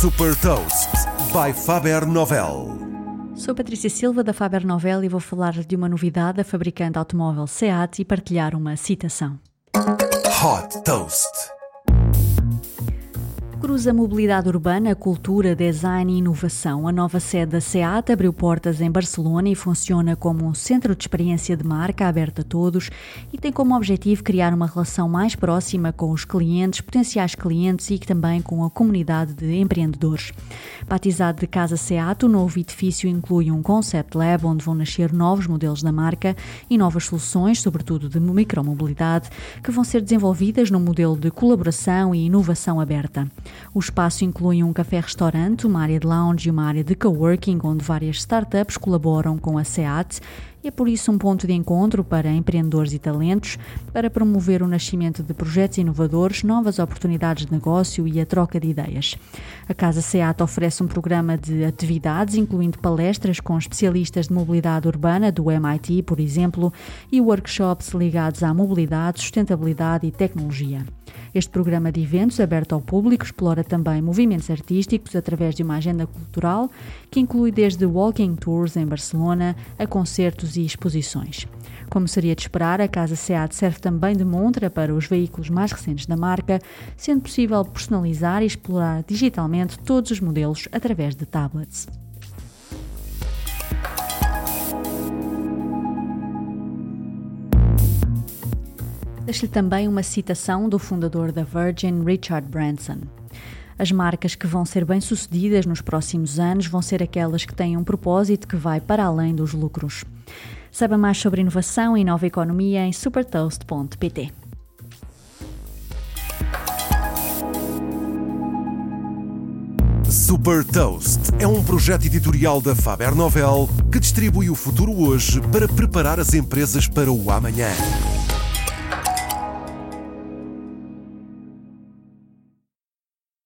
Super Toast by Faber Novel. Sou Patrícia Silva da Faber Novel e vou falar de uma novidade da fabricante automóvel SEAT e partilhar uma citação. Hot Toast. Cruza mobilidade urbana, cultura, design e inovação. A nova sede da SEAT abriu portas em Barcelona e funciona como um centro de experiência de marca aberto a todos e tem como objetivo criar uma relação mais próxima com os clientes, potenciais clientes e também com a comunidade de empreendedores. Batizado de Casa SEAT, o novo edifício inclui um concept lab onde vão nascer novos modelos da marca e novas soluções, sobretudo de micromobilidade, que vão ser desenvolvidas no modelo de colaboração e inovação aberta. O espaço inclui um café-restaurante, uma área de lounge e uma área de coworking, onde várias startups colaboram com a SEAT e é por isso um ponto de encontro para empreendedores e talentos, para promover o nascimento de projetos inovadores, novas oportunidades de negócio e a troca de ideias. A Casa SEAT oferece um programa de atividades, incluindo palestras com especialistas de mobilidade urbana do MIT, por exemplo, e workshops ligados à mobilidade, sustentabilidade e tecnologia. Este programa de eventos, aberto ao público, explora também movimentos artísticos através de uma agenda cultural que inclui desde walking tours em Barcelona a concertos e exposições. Como seria de esperar, a Casa SEAT serve também de montra para os veículos mais recentes da marca, sendo possível personalizar e explorar digitalmente todos os modelos através de tablets. Deixo-lhe também uma citação do fundador da Virgin, Richard Branson. As marcas que vão ser bem-sucedidas nos próximos anos vão ser aquelas que têm um propósito que vai para além dos lucros. Saiba mais sobre inovação e nova economia em supertoast.pt. Super Toast é um projeto editorial da Faber Novel que distribui o futuro hoje para preparar as empresas para o amanhã.